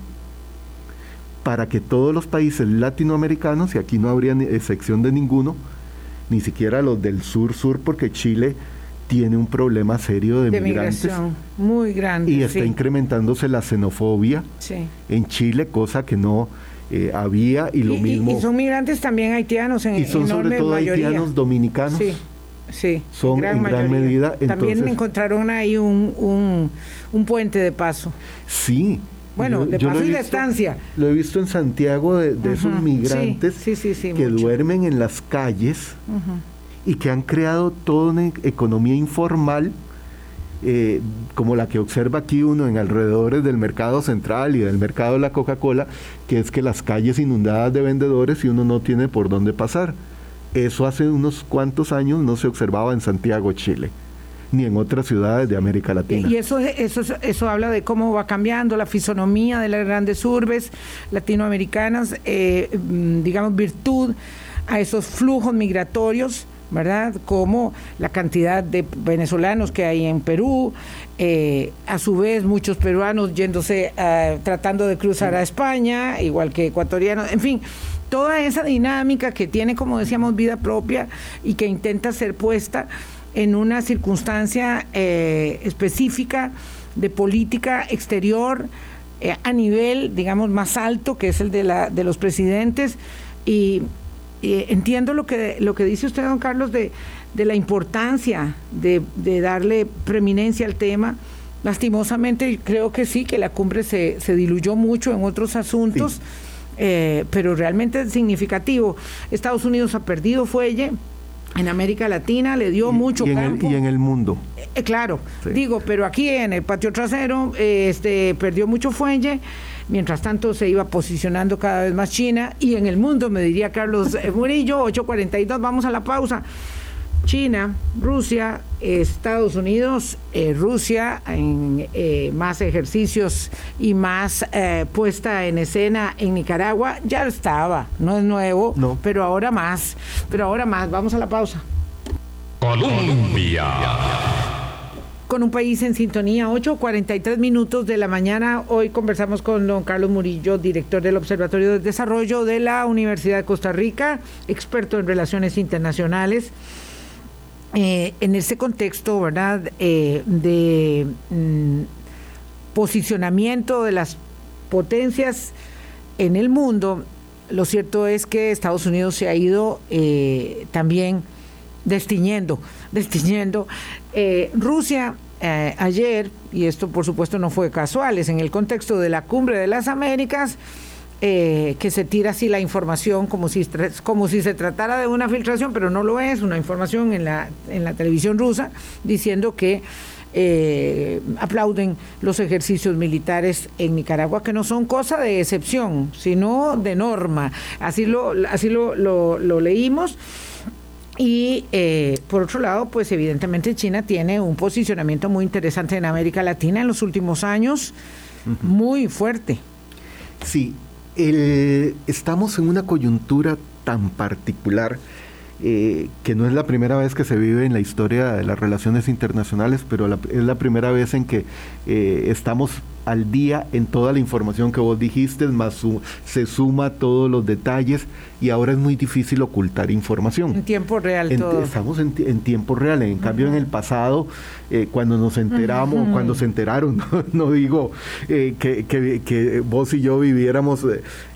para que todos los países latinoamericanos, y aquí no habría excepción de ninguno, ni siquiera los del sur-sur, porque Chile tiene un problema serio de, migrantes. muy grande. Y está incrementándose la xenofobia en Chile, cosa que no eh, había y lo mismo. Y, son migrantes también haitianos en Y son sobre todo haitianos dominicanos. Sí. Sí, son en gran, medida. También encontraron ahí un, un, puente de paso. Sí, bueno, de paso y de estancia. Lo he visto en Santiago de, esos migrantes que duermen en las calles y que han creado toda una economía informal eh, como la que observa aquí uno en alrededores del mercado central y del mercado de la Coca-Cola, que es que las calles inundadas de vendedores y uno no tiene por dónde pasar. Eso hace unos cuantos años no se observaba en Santiago, Chile ni en otras ciudades de América Latina. Y eso, eso, eso habla de cómo va cambiando la fisonomía de las grandes urbes latinoamericanas, eh, mm, digamos, virtud a esos flujos migratorios ¿verdad? Como la cantidad de venezolanos que hay en Perú, eh, a su vez muchos peruanos yéndose, eh, tratando de cruzar a España, igual que ecuatorianos, en fin, toda esa dinámica que tiene, como decíamos, vida propia y que intenta ser puesta en una circunstancia eh, específica de política exterior a nivel, digamos, más alto, que es el de, la, de los presidentes, y entiendo lo que, lo que dice usted, don Carlos, de, la importancia de, darle preeminencia al tema. Lastimosamente, creo que sí, que la cumbre se, diluyó mucho en otros asuntos, eh, pero realmente es significativo. Estados Unidos ha perdido fuelle. En América Latina le dio mucho y en. El, y en el mundo. Eh, claro, digo, pero aquí en el patio trasero este, perdió mucho fuelle. Mientras tanto se iba posicionando cada vez más China y en el mundo, me diría Carlos eh, Murillo, 8.42, vamos a la pausa. China, Rusia, Estados Unidos, eh, Rusia en eh, más ejercicios y más puesta en escena en Nicaragua, ya estaba, no es nuevo, pero ahora más, pero ahora más, vamos a la pausa. Colombia. con un país en sintonía, 8.43 minutos de la mañana. Hoy conversamos con don Carlos Murillo, director del Observatorio de Desarrollo de la Universidad de Costa Rica, experto en relaciones internacionales. Eh, en ese contexto, ¿verdad?, eh, de mm, posicionamiento de las potencias en el mundo, lo cierto es que Estados Unidos se ha ido eh, también destiñendo, destiñendo. Rusia ayer, y esto por supuesto no fue casual, es en el contexto de la cumbre de las Américas, eh, que se tira así la información como si, como si se tratara de una filtración, pero no lo es, una información en la, en la televisión rusa diciendo que aplauden los ejercicios militares en Nicaragua, que no son cosa de excepción, sino de norma. Así lo, así lo, lo leímos. Y eh, por otro lado, pues evidentemente China tiene un posicionamiento muy interesante en América Latina en los últimos años, muy fuerte. Sí, estamos en una coyuntura tan particular eh, que no es la primera vez que se vive en la historia de las relaciones internacionales, pero es la primera vez en que eh, estamos al día en toda la información que vos dijiste, más se suma todos los detalles y ahora es muy difícil ocultar información. En tiempo real todo. Estamos en, tiempo real, en cambio en el pasado, eh, cuando nos enteramos, cuando se enteraron, no, digo eh, que, vos y yo viviéramos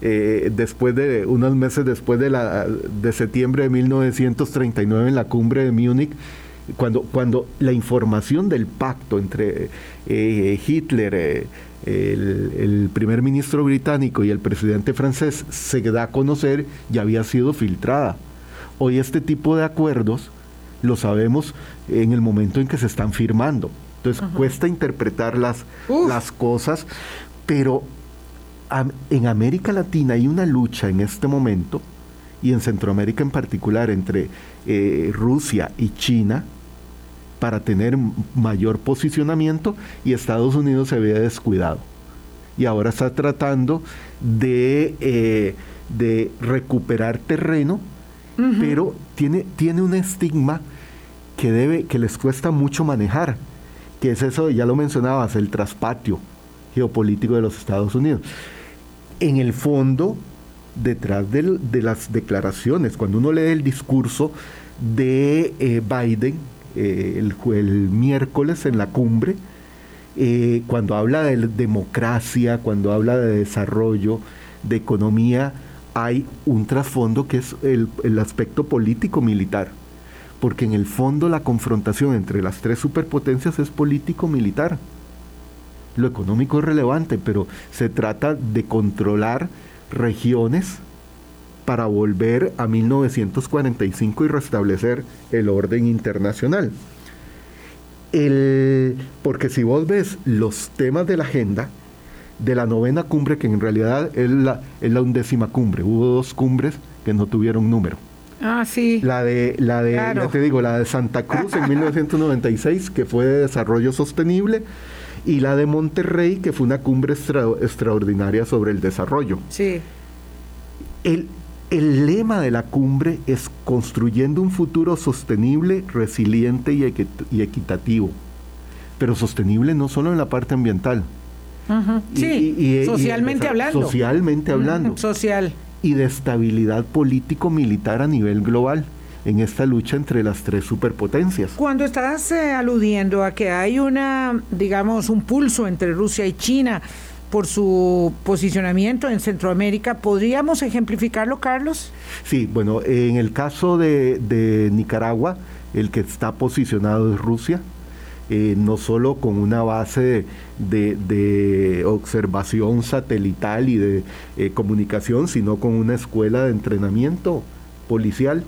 eh, después de, unos meses después de, la, de septiembre de 1939 en la cumbre de Múnich, cuando, cuando la información del pacto entre eh, Hitler, eh, el, primer ministro británico y el presidente francés se da a conocer, ya había sido filtrada. Hoy este tipo de acuerdos lo sabemos en el momento en que se están firmando. Entonces cuesta interpretar las, las cosas, pero en América Latina hay una lucha en este momento, y en Centroamérica en particular, entre eh, Rusia y China, para tener mayor posicionamiento y Estados Unidos se había descuidado. Y ahora está tratando de, eh, de recuperar terreno, pero tiene, tiene un estigma que, debe, que les cuesta mucho manejar, que es eso, ya lo mencionabas, el traspatio geopolítico de los Estados Unidos. En el fondo, detrás de, las declaraciones, cuando uno lee el discurso de eh, Biden, eh, el, miércoles en la cumbre, eh, cuando habla de democracia, cuando habla de desarrollo, de economía, hay un trasfondo que es el, el aspecto político-militar. Porque en el fondo la confrontación entre las tres superpotencias es político-militar. Lo económico es relevante, pero se trata de controlar regiones para volver a 1945 y restablecer el orden internacional. porque si vos ves los temas de la agenda de la novena cumbre, que en realidad es la, es la undécima cumbre, hubo dos cumbres que no tuvieron número. Ah, sí. La de, la de, ya te digo, la de Santa Cruz en 1996, que fue de desarrollo sostenible, y la de Monterrey, que fue una cumbre extraordinaria sobre el desarrollo. Sí. El, el lema de la cumbre es construyendo un futuro sostenible, resiliente y, equitativo. Pero sostenible no solo en la parte ambiental. sí, socialmente hablando. Socialmente hablando. social. Y de estabilidad político-militar a nivel global en esta lucha entre las tres superpotencias. Cuando estás eh, aludiendo a que hay una, digamos, un pulso entre Rusia y China, por su posicionamiento en Centroamérica. ¿Podríamos ejemplificarlo, Carlos? Sí, bueno, en el caso de, Nicaragua, el que está posicionado es Rusia, eh, no solo con una base de, observación satelital y de eh, comunicación, sino con una escuela de entrenamiento policial.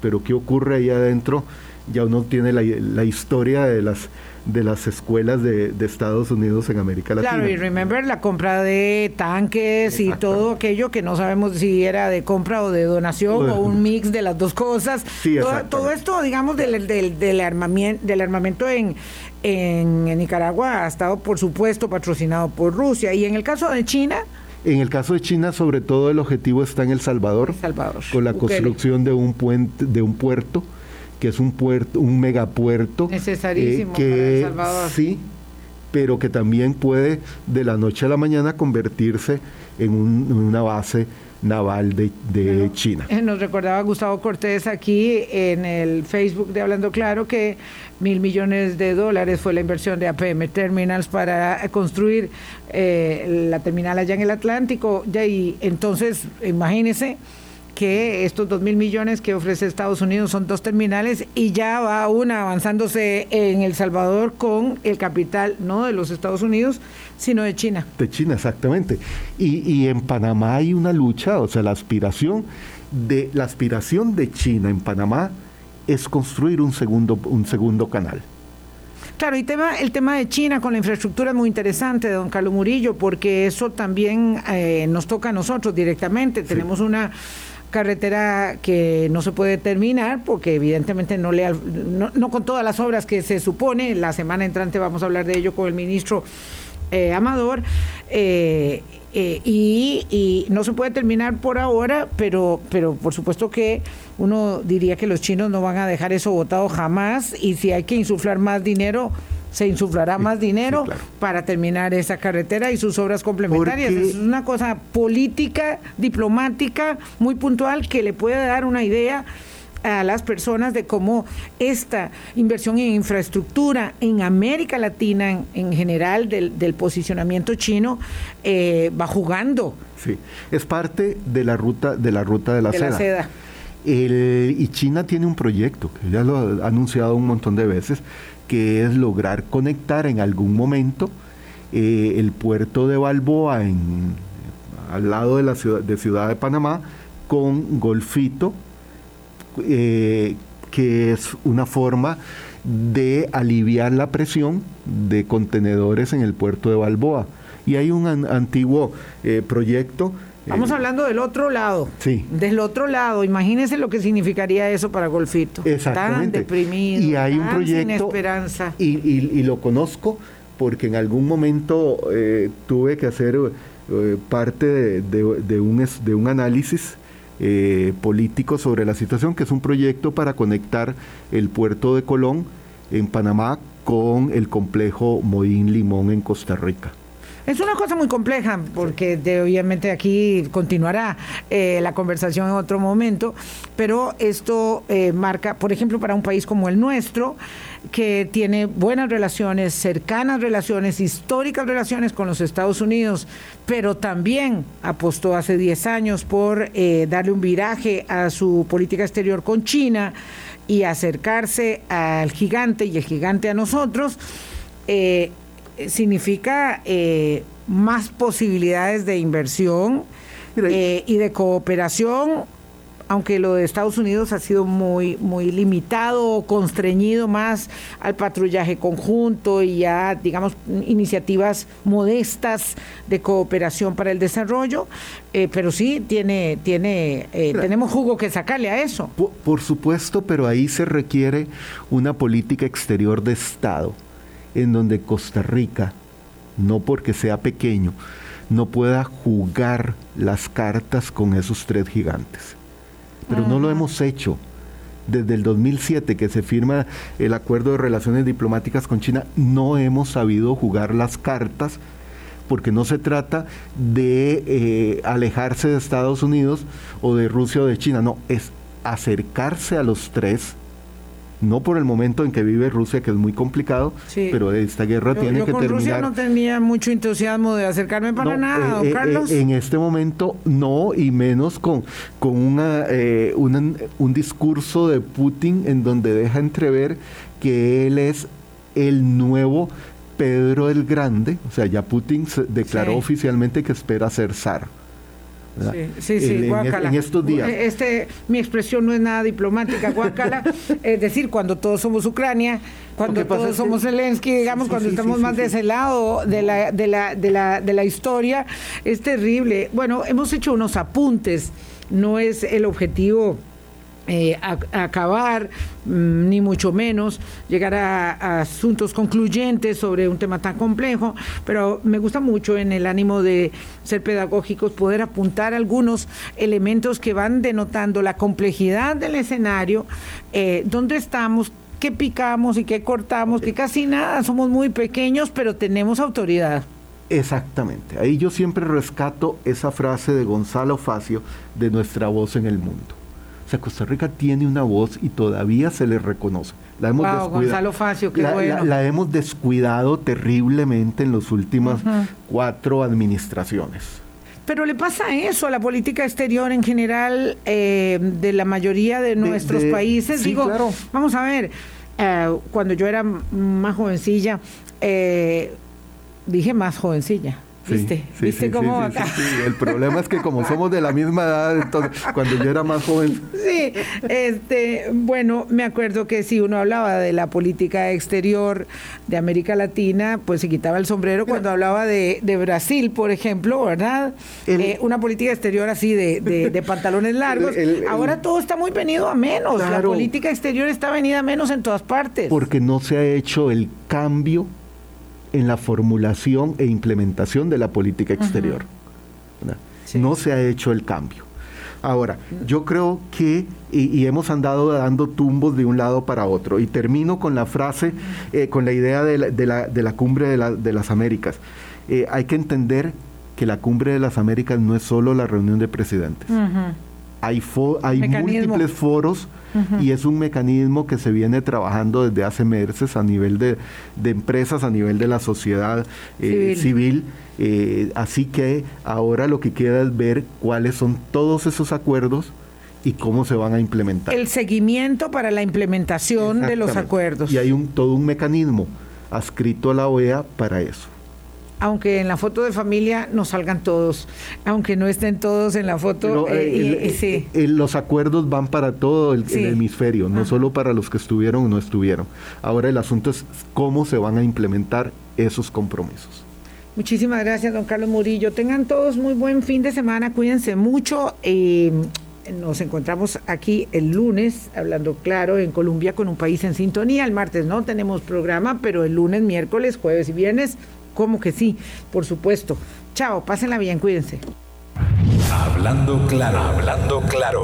Pero ¿qué ocurre ahí adentro? Ya uno tiene la, la historia de las de las escuelas de, Estados Unidos en América Latina. Claro, y remember la compra de tanques y todo aquello que no sabemos si era de compra o de donación o un mix de las dos cosas. todo, esto, digamos, del, del, armamento, del armamento en, en, Nicaragua ha estado, por supuesto, patrocinado por Rusia. Y en el caso de China... En el caso de China, sobre todo, el objetivo está en El Salvador, Salvador. con la construcción de un puente, de un puerto que es un puerto, un megapuerto. Necesarísimo para El Salvador. Sí, pero que también puede de la noche a la mañana convertirse en, una base naval de, China. Eh, nos recordaba Gustavo Cortés aquí en el Facebook de Hablando Claro que mil millones de dólares fue la inversión de APM Terminals para construir eh, la terminal allá en el Atlántico. Y entonces, imagínese que estos dos mil millones que ofrece Estados Unidos son dos terminales y ya va una avanzándose en El Salvador con el capital no de los Estados Unidos, sino de China. De China, exactamente. Y, y en Panamá hay una lucha, o sea, la aspiración de la aspiración de China en Panamá es construir un segundo, un segundo canal. Claro, y tema, el tema de China con la infraestructura es muy interesante, don Carlos Murillo, porque eso también eh, nos toca a nosotros directamente. Tenemos una carretera que no se puede terminar porque evidentemente no, le, no, con todas las obras que se supone, la semana entrante vamos a hablar de ello con el ministro eh, Amador, eh, eh, y, y, no se puede terminar por ahora, pero, pero por supuesto que uno diría que los chinos no van a dejar eso votado jamás y si hay que insuflar más dinero, se insuflará más dinero para terminar esa carretera y sus obras complementarias. Es una cosa política, diplomática, muy puntual que le puede dar una idea a las personas de cómo esta inversión en infraestructura en América Latina en, general del, posicionamiento chino eh, va jugando. Sí, es parte de la ruta de la ruta de la seda. y China tiene un proyecto que ya lo ha anunciado un montón de veces, que es lograr conectar en algún momento eh, el puerto de Balboa en, al lado de la ciudad de, ciudad de Panamá con Golfito, eh, que es una forma de aliviar la presión de contenedores en el puerto de Balboa. Y hay un antiguo eh, proyecto Eh, hablando del otro lado. Sí. Del otro lado. Imagínense lo que significaría eso para Golfito. Exactamente. Tan deprimido. Y hay un proyecto. Sin esperanza. Y, y, lo conozco porque en algún momento eh, tuve que hacer eh, parte de, un, de un análisis político sobre la situación, que es un proyecto para conectar el puerto de Colón en Panamá con el complejo Moín Limón en Costa Rica. Es una cosa muy compleja porque obviamente aquí continuará eh, la conversación en otro momento, pero esto eh, marca, por ejemplo, para un país como el nuestro, que tiene buenas relaciones, cercanas relaciones, históricas relaciones con los Estados Unidos, pero también apostó hace 10 años por eh, darle un viraje a su política exterior con China y acercarse al gigante y el gigante a nosotros. Eh, significa eh, más posibilidades de inversión eh, y de cooperación, aunque lo de Estados Unidos ha sido muy, muy limitado, constreñido más al patrullaje conjunto y a, digamos, iniciativas modestas de cooperación para el desarrollo, pero sí tiene, tiene, tenemos jugo que sacarle a eso. por supuesto, pero ahí se requiere una política exterior de Estado en donde Costa Rica, no porque sea pequeño, no pueda jugar las cartas con esos tres gigantes. Pero no lo hemos hecho. Desde el 2007 que se firma el acuerdo de relaciones diplomáticas con China, no hemos sabido jugar las cartas porque no se trata de eh, alejarse de Estados Unidos o de Rusia o de China, no, es acercarse a los tres no por el momento en que vive Rusia, que es muy complicado, pero esta guerra tiene yo que con Rusia no tenía mucho entusiasmo de acercarme para nada, eh, eh, Carlos. Eh, en este momento no, y menos con, con una, un discurso de Putin en donde deja entrever que él es el nuevo Pedro el Grande, o sea, ya Putin declaró oficialmente que espera ser zar. Sí, sí, en, estos días. Este, mi expresión no es nada diplomática, guacala. es decir, cuando todos somos Ucrania, cuando todos somos Zelensky, digamos, cuando estamos más de ese lado de la, de, la, de, la, de la historia, es terrible. Bueno, hemos hecho unos apuntes, no es el objetivo eh, acabar, mm, ni mucho menos llegar a, asuntos concluyentes sobre un tema tan complejo, pero me gusta mucho en el ánimo de ser pedagógicos poder apuntar algunos elementos que van denotando la complejidad del escenario, eh, dónde estamos, qué picamos y qué cortamos, que casi nada, somos muy pequeños, pero tenemos autoridad. Exactamente. Ahí yo siempre rescato esa frase de Gonzalo Facio de nuestra voz en el mundo. Sea, Costa Rica tiene una voz y todavía se le reconoce. La hemos Gonzalo Facio, qué bueno. la, hemos descuidado terriblemente en las últimas cuatro administraciones. Pero le pasa eso a la política exterior en general eh, de la mayoría de nuestros países. Digo, vamos a ver, eh, cuando yo era más jovencilla, eh, dije más jovencilla. ¿Viste? ¿Viste cómo acá? El problema es que como somos de la misma edad, entonces, cuando yo era más joven. Sí, este, bueno, me acuerdo que si uno hablaba de la política exterior de América Latina, pues se quitaba el sombrero cuando hablaba de, Brasil, por ejemplo, ¿verdad? Eh, una política exterior así de, pantalones largos. Ahora todo está muy venido a menos. La política exterior está venida a menos en todas partes. Porque no se ha hecho el cambio en la formulación e implementación de la política exterior. No se ha hecho el cambio. Ahora, yo creo que, y, hemos andado dando tumbos de un lado para otro, y termino con la frase, eh, con la idea de la, cumbre de, las Américas. Eh, hay que entender que la cumbre de las Américas no es solo la reunión de presidentes. Hay, hay múltiples foros y es un mecanismo que se viene trabajando desde hace meses a nivel de, empresas, a nivel de la sociedad eh, civil. Eh, así que ahora lo que queda es ver cuáles son todos esos acuerdos y cómo se van a implementar. El seguimiento para la implementación de los acuerdos. Y hay un, todo un mecanismo adscrito a la OEA para eso aunque en la foto de familia no salgan todos, aunque no estén todos en la foto. Eh, eh, los acuerdos van para todo el, hemisferio, no solo para los que estuvieron o no estuvieron. Ahora el asunto es cómo se van a implementar esos compromisos. Muchísimas gracias, don Carlos Murillo. Tengan todos muy buen fin de semana, cuídense mucho. Eh, nos encontramos aquí el lunes, hablando claro, en Colombia con un país en sintonía. El martes no tenemos programa, pero el lunes, miércoles, jueves y viernes ¿Cómo que sí? Por supuesto. Chao, pásenla bien, cuídense. Hablando claro, hablando claro.